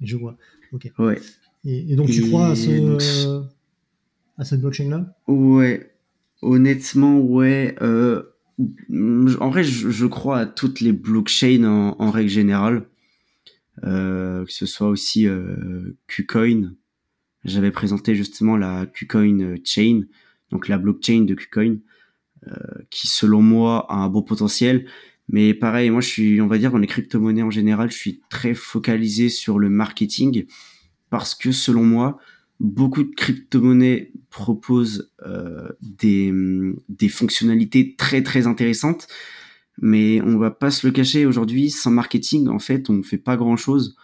S1: je vois. Ok.
S2: Ouais.
S1: Et, et donc tu crois à, ce, à cette blockchain-là?
S2: Ouais. Honnêtement, ouais. Euh, en vrai, je, je, crois à toutes les blockchains en, en règle générale. que ce soit aussi KuCoin j'avais présenté justement la KuCoin Chain, donc la blockchain de KuCoin, euh, qui selon moi a un bon potentiel. Mais pareil, moi je suis, on va dire, dans les crypto-monnaies en général, je suis très focalisé sur le marketing parce que selon moi, beaucoup de crypto-monnaies proposent euh, des, des fonctionnalités très très intéressantes, mais on va pas se le cacher aujourd'hui, sans marketing, en fait, on ne fait pas grand chose.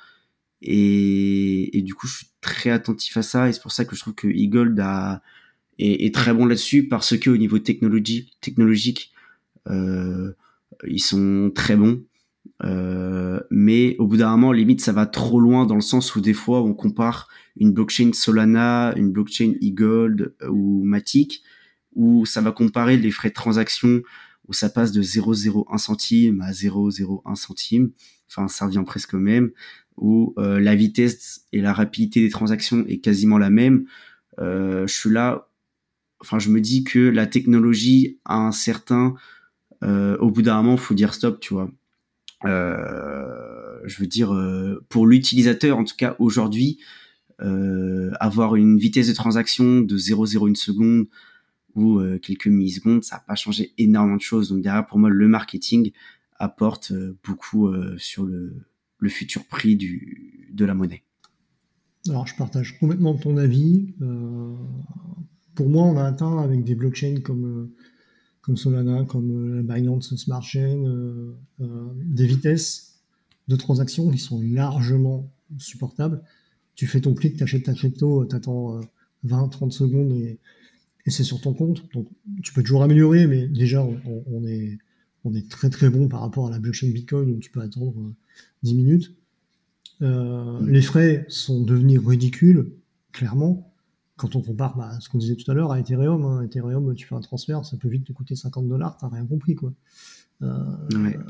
S2: Et, du coup, je suis très attentif à ça et c'est pour ça que je trouve que Eagle a, est, très bon là-dessus parce que au niveau technologique, technologique euh, ils sont très bons. Euh, mais au bout d'un moment, limite, ça va trop loin dans le sens où des fois, on compare une blockchain Solana, une blockchain eGold ou Matic, où ça va comparer les frais de transaction, où ça passe de 0,01 centime à 0,01 centime. Enfin, ça revient presque au même. Où euh, la vitesse et la rapidité des transactions est quasiment la même. Euh, je suis là, enfin, je me dis que la technologie a un certain, euh, au bout d'un moment, faut dire stop, tu vois. Euh, je veux dire, euh, pour l'utilisateur, en tout cas aujourd'hui, euh, avoir une vitesse de transaction de 0,01 seconde ou quelques millisecondes, ça n'a pas changé énormément de choses. Donc derrière, pour moi, le marketing apporte beaucoup sur le, futur prix du, de la monnaie.
S1: Alors, je partage complètement ton avis. pour moi, on a atteint avec des blockchains comme comme Solana, comme euh, Binance Smart Chain, euh, euh, des vitesses de transaction qui sont largement supportables. Tu fais ton clic, tu ta crypto, tu attends 20-30 secondes et, c'est sur ton compte. Donc tu peux toujours améliorer, mais déjà on, est, on est très très bon par rapport à la blockchain Bitcoin où tu peux attendre 10 minutes. les frais sont devenus ridicules, clairement quand on compare bah, ce qu'on disait tout à l'heure à Ethereum, hein, Ethereum, tu fais un transfert, ça peut vite te coûter 50 dollars, t'as rien compris quoi. Euh,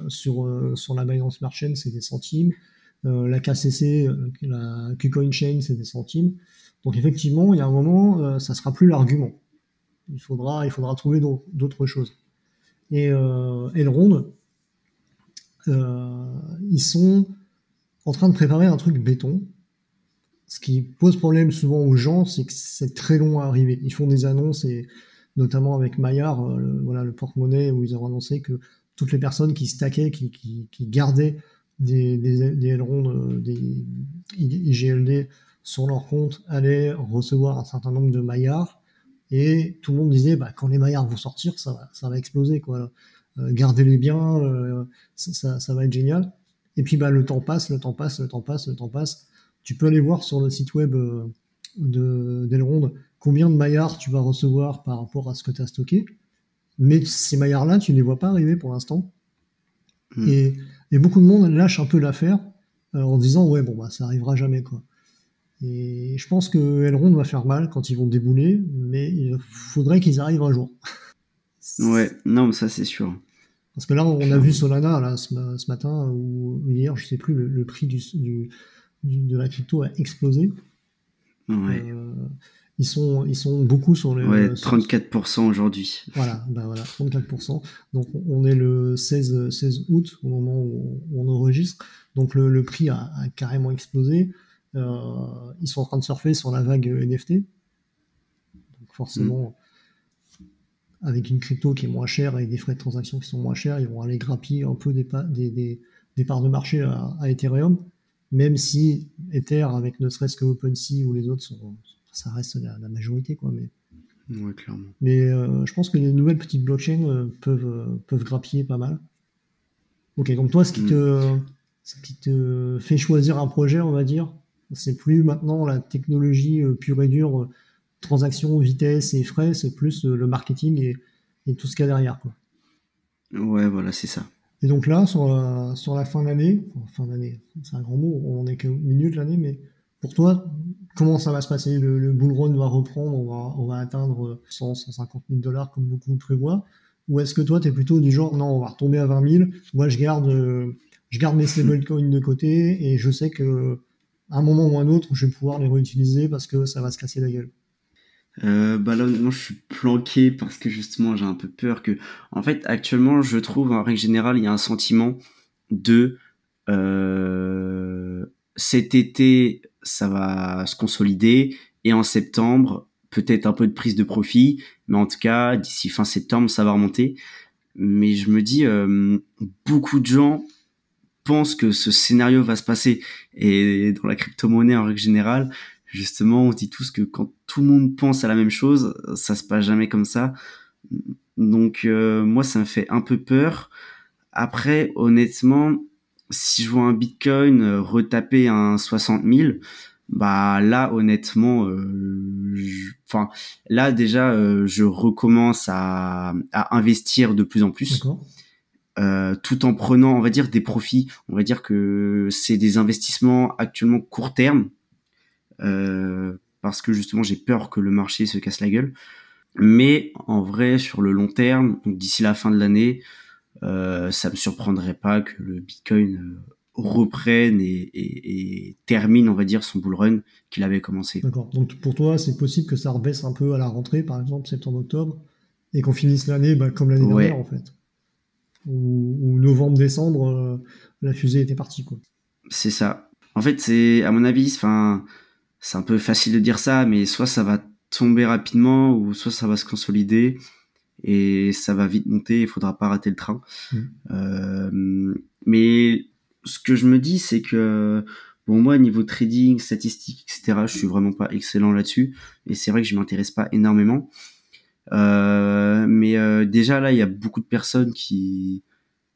S1: sur, euh, sur la Binance Smart Chain, c'est des centimes. Euh, la KCC, la KuCoin Chain, c'est des centimes. Donc effectivement, il y a un moment, ça sera plus l'argument. Il faudra, il faudra trouver d'autres choses. Et Elrond, ils sont en train de préparer un truc béton ce qui pose problème souvent aux gens, c'est que c'est très long à arriver. Ils font des annonces et notamment avec Maillard, euh, le, voilà le porte-monnaie où ils ont annoncé que toutes les personnes qui stackaient, qui, qui, gardaient des, des, des IGLD sur leur compte allaient recevoir un certain nombre de Maillards. Et tout le monde disait, bah, quand les Maillards vont sortir, ça va, exploser. Quoi. Euh, gardez-les bien, euh, ça, ça, va être génial. Et puis bah, le temps passe, le temps passe, le temps passe, le temps passe. Tu peux aller voir sur le site web euh, d'Elrond combien de maillards tu vas recevoir par rapport à ce que tu as stocké. Mais ces maillards-là, tu ne les vois pas arriver pour l'instant. Hmm. Et, beaucoup de monde lâche un peu l'affaire euh, en disant ouais bon bah ça arrivera jamais quoi. Et je pense que Elrond va faire mal quand ils vont débouler, mais il faudrait qu'ils arrivent un jour.
S2: Ouais, non, ça c'est sûr.
S1: Parce que là, on a vu Solana là, ce, matin ou hier, je sais plus, le, prix du, de la crypto a explosé. Euh, ils, sont, ils sont beaucoup sur les.
S2: Ouais, 34% aujourd'hui.
S1: Voilà, bah voilà, 34%. Donc on est le 16, 16 août au moment où on enregistre. Donc le, prix a, carrément explosé. Euh, ils sont en train de surfer sur la vague NFT. Donc forcément, avec une crypto qui est moins chère et des frais de transaction qui sont moins chers, ils vont aller grappiller un peu des, des, des, parts de marché à, à Ethereum même si Ether, avec ne serait-ce que OpenSea ou les autres, sont, ça reste la, majorité. Quoi, mais
S2: clairement.
S1: mais euh, je pense que les nouvelles petites blockchains euh, peuvent, euh, peuvent grappiller pas mal. Ok, donc toi, ce qui, mm. te, ce qui te fait choisir un projet, on va dire, c'est plus maintenant la technologie pure et dure, transaction, vitesse et frais, c'est plus le marketing et, et tout ce qu'il y a derrière. Quoi.
S2: Ouais, voilà, c'est ça.
S1: Et donc là, sur la, sur la fin d'année, fin d'année, c'est un grand mot, on est qu'au milieu de l'année, mais pour toi, comment ça va se passer? Le, le bull run va reprendre, on va, on va atteindre 100, 150 000 dollars comme beaucoup prévoient. Ou est-ce que toi, tu es plutôt du genre, non, on va retomber à 20 000, moi je garde, je garde mes stablecoins de côté et je sais que à un moment ou un autre, je vais pouvoir les réutiliser parce que ça va se casser la gueule
S2: euh, bah là honnêtement je suis planqué parce que justement j'ai un peu peur que en fait actuellement je trouve en règle générale il y a un sentiment de euh, cet été ça va se consolider et en septembre peut-être un peu de prise de profit. Mais en tout cas d'ici fin septembre ça va remonter. Mais je me dis euh, beaucoup de gens pensent que ce scénario va se passer. Et dans la crypto-monnaie en règle générale justement, on se dit tous que quand tout le monde pense à la même chose, ça se passe jamais comme ça. Donc euh, moi, ça me fait un peu peur. Après, honnêtement, si je vois un Bitcoin euh, retaper un 60 000, bah là honnêtement enfin là déjà je recommence à, à investir de plus en plus euh, tout en prenant, on va dire, des profits. On va dire que c'est des investissements actuellement court terme, euh, parce que justement j'ai peur que le marché se casse la gueule. Mais en vrai, sur le long terme, d'ici la fin de l'année, euh, ça me surprendrait pas que le Bitcoin euh, reprenne et, et, termine, on va dire, son bull run qu'il avait commencé.
S1: D'accord. Donc pour toi, c'est possible que ça rebaisse un peu à la rentrée, par exemple septembre-octobre, et qu'on finisse l'année bah, comme l'année dernière, en fait ou, novembre-décembre, euh, la fusée était partie. Quoi.
S2: C'est ça. En fait, c'est à mon avis, enfin, c'est un peu facile de dire ça, mais soit ça va tomber rapidement, ou soit ça va se consolider et ça va vite monter. Il faudra pas rater le train. Mmh. Euh, mais ce que je me dis, c'est que bon moi niveau trading, statistique, etc. Je suis vraiment pas excellent là-dessus, et c'est vrai que je m'intéresse pas énormément. Euh, mais euh, déjà là, il y a beaucoup de personnes qui,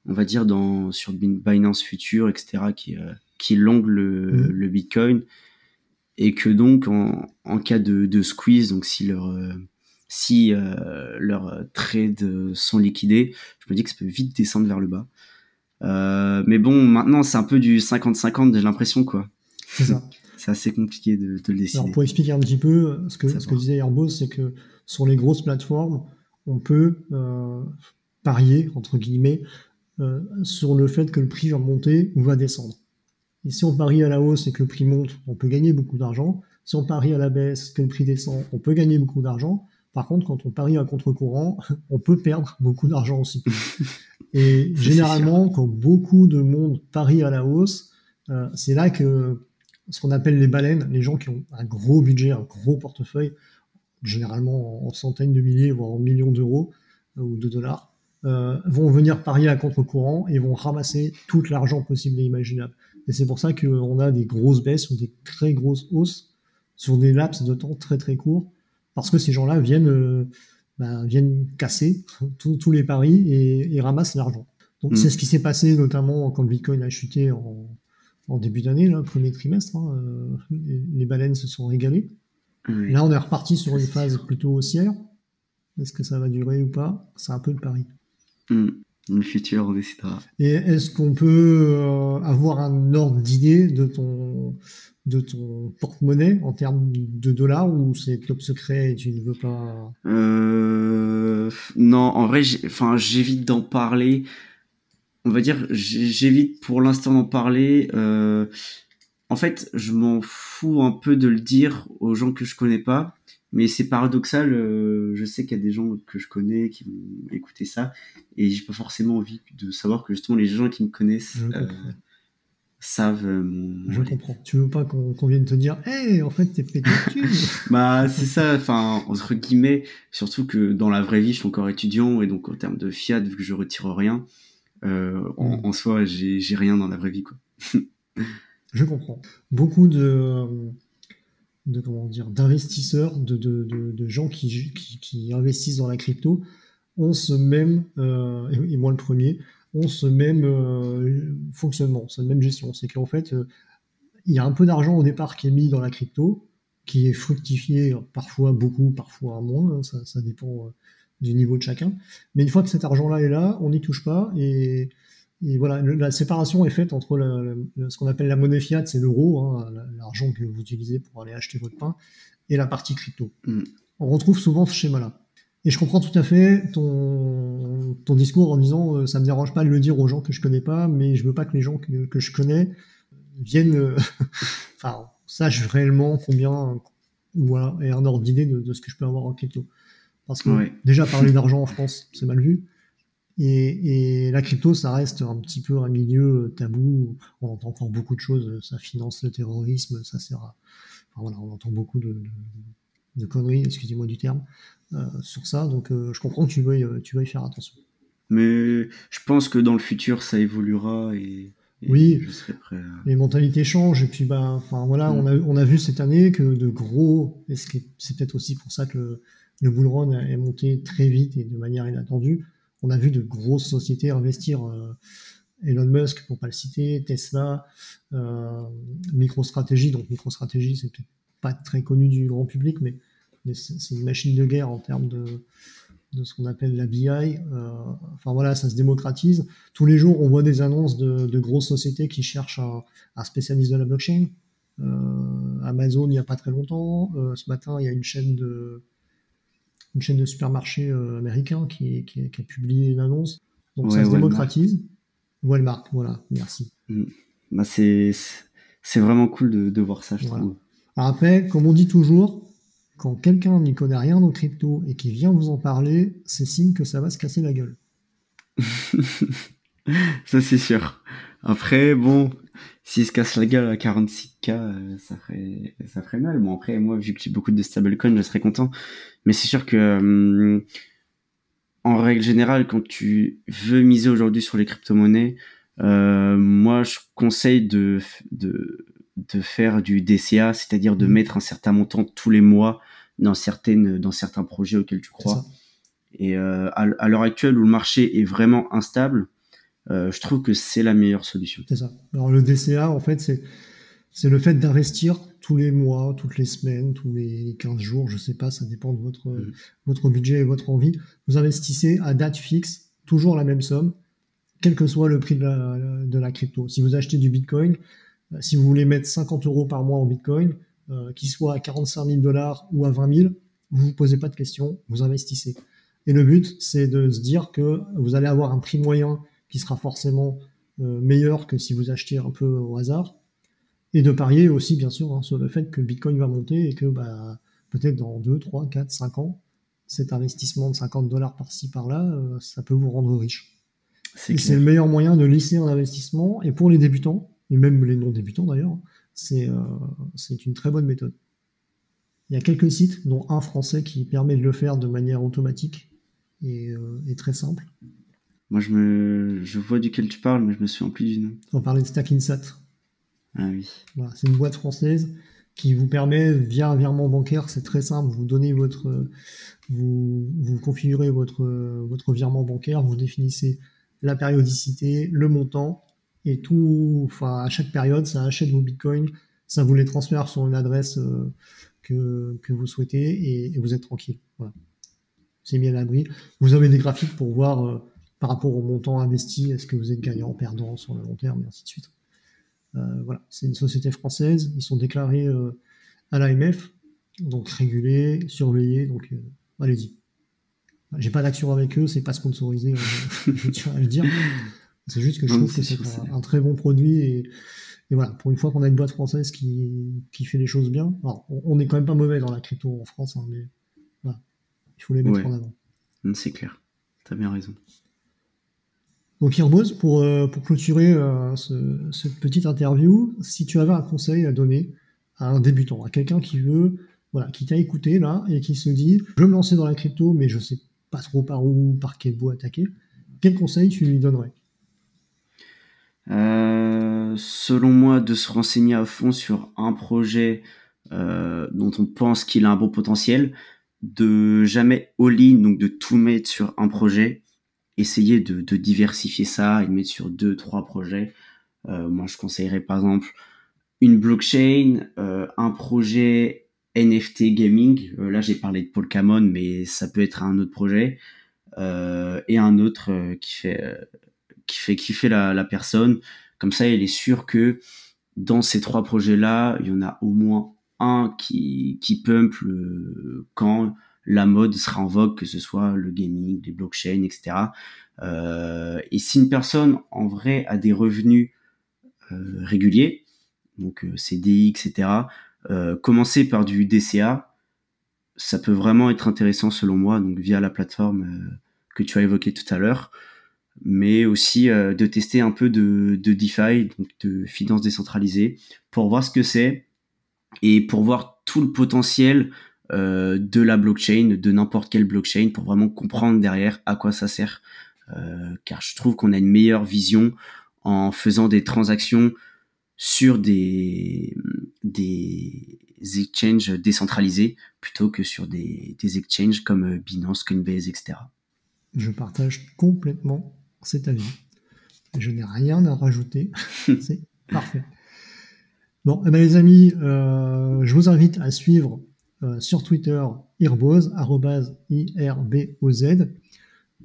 S2: on va dire dans sur Binance Future, etc., qui qui longuent le, mm. le, Bitcoin et que donc en, en cas de, de, squeeze, donc si leur si euh, leurs trades sont liquidés, je me dis que ça peut vite descendre vers le bas. Euh, mais bon, maintenant c'est un peu du 50-50, j'ai l'impression quoi.
S1: C'est ça.
S2: c'est assez compliqué de, de, le décider.
S1: Alors pour expliquer un petit peu ce que, ce que disait Airbus, c'est que sur les grosses plateformes, on peut euh, parier, entre guillemets, euh, sur le fait que le prix va monter ou va descendre. Et si on parie à la hausse et que le prix monte, on peut gagner beaucoup d'argent. Si on parie à la baisse, que le prix descend, on peut gagner beaucoup d'argent. Par contre, quand on parie à contre-courant, on peut perdre beaucoup d'argent aussi. Et généralement, quand beaucoup de monde parie à la hausse, euh, c'est là que ce qu'on appelle les baleines, les gens qui ont un gros budget, un gros portefeuille, généralement en centaines de milliers, voire en millions d'euros euh, ou de dollars, euh, vont venir parier à contre-courant et vont ramasser tout l'argent possible et imaginable. Et c'est pour ça qu'on a des grosses baisses ou des très grosses hausses sur des laps de temps très très courts, parce que ces gens-là viennent, euh, ben, viennent casser tous les paris et, ramassent l'argent. Donc mm. c'est ce qui s'est passé notamment quand le Bitcoin a chuté en, début d'année, le premier trimestre. Hein, les, baleines se sont régalées. Là, on est reparti sur une phase plutôt haussière. Est-ce que ça va durer ou pas? C'est un peu le pari.
S2: Mmh. Une future, on décidera.
S1: Et est-ce qu'on peut euh, avoir un ordre d'idée de ton, de ton porte-monnaie en termes de dollars ou c'est top secret et tu ne veux pas?
S2: Euh, Non, en vrai, enfin, j'évite d'en parler. On va dire, j'évite pour l'instant d'en parler. Euh, en fait, je m'en fous un peu de le dire aux gens que je connais pas, mais c'est paradoxal. Euh, je sais qu'il y a des gens que je connais qui vont écouter ça, et j'ai pas forcément envie de savoir que justement les gens qui me connaissent euh, savent euh, mon.
S1: Je comprends. Tu veux pas qu'on vienne te dire, hé, en fait, t'es pété
S2: Bah, c'est ça. Enfin, entre guillemets, surtout que dans la vraie vie, je suis encore étudiant, et donc en termes de fiat, vu que je retire rien, en, mm. en, soi, j'ai rien dans la vraie vie, quoi.
S1: Je comprends. Beaucoup de, de comment dire, d'investisseurs, de, de, de, gens qui, qui, investissent dans la crypto ont ce même, euh, et moi le premier, ont ce même euh, fonctionnement, cette même gestion. C'est qu'en fait, euh, il y a un peu d'argent au départ qui est mis dans la crypto, qui est fructifié parfois beaucoup, parfois moins, hein, ça, ça, dépend du niveau de chacun. Mais une fois que cet argent-là est là, on n'y touche pas et et voilà, la séparation est faite entre ce qu'on appelle la monnaie fiat, c'est l'euro, hein, l'argent que vous utilisez pour aller acheter votre pain, et la partie crypto. Mm. On retrouve souvent ce schéma-là. Et je comprends tout à fait ton, ton discours en disant euh, ça me dérange pas de le dire aux gens que je connais pas, mais je veux pas que les gens que, que je connais viennent, euh, enfin, sachent réellement combien, voilà, et un ordre d'idée de, de, ce que je peux avoir en crypto. Parce que déjà parler d'argent en France, c'est mal vu. Et, et, la crypto, ça reste un petit peu un milieu tabou. On entend encore beaucoup de choses. Ça finance le terrorisme, ça sert à. Enfin, voilà, on entend beaucoup de, de, de conneries, excusez-moi du terme, euh, sur ça. Donc, euh, je comprends que tu veuilles, tu veuilles faire attention.
S2: Mais je pense que dans le futur, ça évoluera et.
S1: oui, je serai prêt les mentalités changent et puis bah, enfin voilà, mm. on, a, on a vu cette année que de gros, et c'est peut-être aussi pour ça que le, le bull run est monté très vite et de manière inattendue on a vu de grosses sociétés investir euh, Elon Musk, pour pas le citer, Tesla, euh, MicroStrategy. Donc MicroStrategy, c'est peut-être pas très connu du grand public, mais, c'est une machine de guerre en termes de, ce qu'on appelle la BI. Euh, enfin voilà, ça se démocratise. Tous les jours, on voit des annonces de, grosses sociétés qui cherchent un, spécialiste de la blockchain. Amazon, il n'y a pas très longtemps. ce matin, il y a une chaîne de, une chaîne de supermarchés américains qui, a publié une annonce. Donc ça se démocratise. Walmart, voilà, merci. Mm.
S2: Bah c'est, c'est vraiment cool de, voir ça, je trouve.
S1: après, comme on dit toujours, quand quelqu'un n'y connaît rien en crypto et qui vient vous en parler, c'est signe que ça va se casser la gueule.
S2: ça, c'est sûr. Après, bon, s'il se casse la gueule à 46K, euh, ça ferait, ça ferait mal. Bon, après, moi, vu que j'ai beaucoup de stablecoins, je serais content. Mais c'est sûr que, hum, en règle générale, quand tu veux miser aujourd'hui sur les crypto-monnaies, euh, moi, je conseille de, de, de faire du DCA, c'est-à-dire de mmh. mettre un certain montant tous les mois dans, certaines, dans certains projets auxquels tu crois. Et euh, à, l'heure actuelle où le marché est vraiment instable, euh, je trouve que c'est la meilleure solution.
S1: C'est ça. Alors le DCA, en fait, c'est c'est le fait d'investir tous les mois, toutes les semaines, tous les 15 jours, je sais pas, ça dépend de votre, mm. votre budget et votre envie. Vous investissez à date fixe, toujours la même somme, quel que soit le prix de la, crypto. Si vous achetez du Bitcoin, euh, si vous voulez mettre 50 euros par mois en Bitcoin, euh, qu'il soit à 45 000 dollars ou à 20 000, vous vous posez pas de questions, vous investissez. Et le but, c'est de se dire que vous allez avoir un prix moyen qui sera forcément euh, meilleur que si vous achetiez un peu au hasard et de parier aussi, bien sûr, hein, sur le fait que Bitcoin va monter et que bah, peut-être dans 2, 3, 4, 5 ans, cet investissement de 50 dollars par-ci, par-là, euh, ça peut vous rendre riche. C'est le meilleur moyen de lisser un investissement. Et pour les débutants, et même les non-débutants d'ailleurs, c'est euh, une très bonne méthode. Il y a quelques sites, dont un français qui permet de le faire de manière automatique et, euh, très simple.
S2: Moi, je, me, je vois duquel tu parles, mais je me souviens plus du nom.
S1: On parlait de Stackinsat.
S2: Ah oui.
S1: c'est une boîte française qui vous permet, via un virement bancaire, c'est très simple, vous donnez votre, vous, vous configurez votre, votre virement bancaire, vous définissez la périodicité, le montant, et tout, enfin, à chaque période, ça achète vos bitcoins, ça vous les transfère sur une adresse euh, que, que, vous souhaitez, et, vous êtes tranquille. Voilà. C'est bien à l'abri. Vous avez des graphiques pour voir euh, par rapport au montant investi, est-ce que vous êtes gagnant, perdant sur le long terme, et ainsi de suite. Euh, voilà, c'est une société française. Ils sont déclarés euh, à l'AMF, donc régulés, surveillés. Donc euh, allez-y. J'ai pas d'action avec eux, c'est pas sponsorisé, je tiens à le dire. C'est juste que je trouve que c'est un, très bon produit et, voilà, pour une fois qu'on a une boîte française qui, fait les choses bien, on n'est quand même pas mauvais dans la crypto en France, hein, mais voilà, il faut les mettre en avant.
S2: C'est clair, tu as bien raison.
S1: Donc Irbose, pour, euh, pour clôturer euh, cette petite interview, si tu avais un conseil à donner à un débutant, à quelqu'un qui veut, voilà, qui t'a écouté là et qui se dit, je veux me lancer dans la crypto, mais je sais pas trop par où, par quel bout attaquer, quel conseil tu lui donnerais?
S2: Euh, Selon moi, de se renseigner à fond sur un projet dont on pense qu'il a un bon potentiel, de jamais all-in, donc de tout mettre sur un projet, essayer de, diversifier ça et de mettre sur deux, trois projets. Euh, moi, je conseillerais par exemple une blockchain, euh, un projet NFT gaming. Euh, là, j'ai parlé de Pokémon, mais ça peut être un autre projet et un autre qui fait qui fait kiffer la, personne. Comme ça, il est sûr que dans ces trois projets-là, il y en a au moins un qui, qui pump le, quand la mode sera en vogue, que ce soit le gaming, les blockchains, etc. Euh, et si une personne en vrai a des revenus euh, réguliers, donc euh, CDI, etc., commencer par du DCA, ça peut vraiment être intéressant selon moi, donc via la plateforme que tu as évoqué tout à l'heure, mais aussi de tester un peu de, de DeFi, donc de finance décentralisée, pour voir ce que c'est et pour voir tout le potentiel euh, de la blockchain, de n'importe quelle blockchain, pour vraiment comprendre derrière à quoi ça sert. Euh, car je trouve qu'on a une meilleure vision en faisant des transactions sur des, des exchanges décentralisés plutôt que sur des, des exchanges comme Binance, Coinbase, etc.
S1: Je partage complètement cet avis. Je n'ai rien à rajouter. c'est parfait. Bon, eh ben, les amis, euh, je vous invite à suivre euh, sur Twitter irboz, I-R-B-O-Z.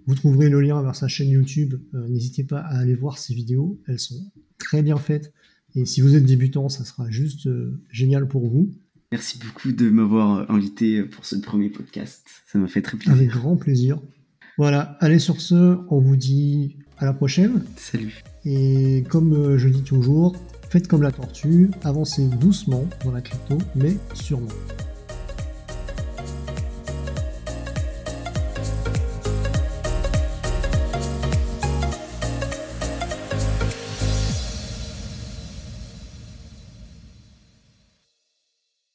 S1: Vous trouverez le lien vers sa chaîne YouTube. Euh, n'hésitez pas à aller voir ses vidéos. Elles sont très bien faites. Et si vous êtes débutant, ça sera juste génial pour vous.
S2: Merci beaucoup de m'avoir invité pour ce premier podcast. Ça m'a fait très plaisir.
S1: Avec grand plaisir. Voilà, allez sur ce, on vous dit à la prochaine.
S2: Salut.
S1: Et comme je dis toujours, faites comme la tortue, avancez doucement dans la crypto, mais sûrement.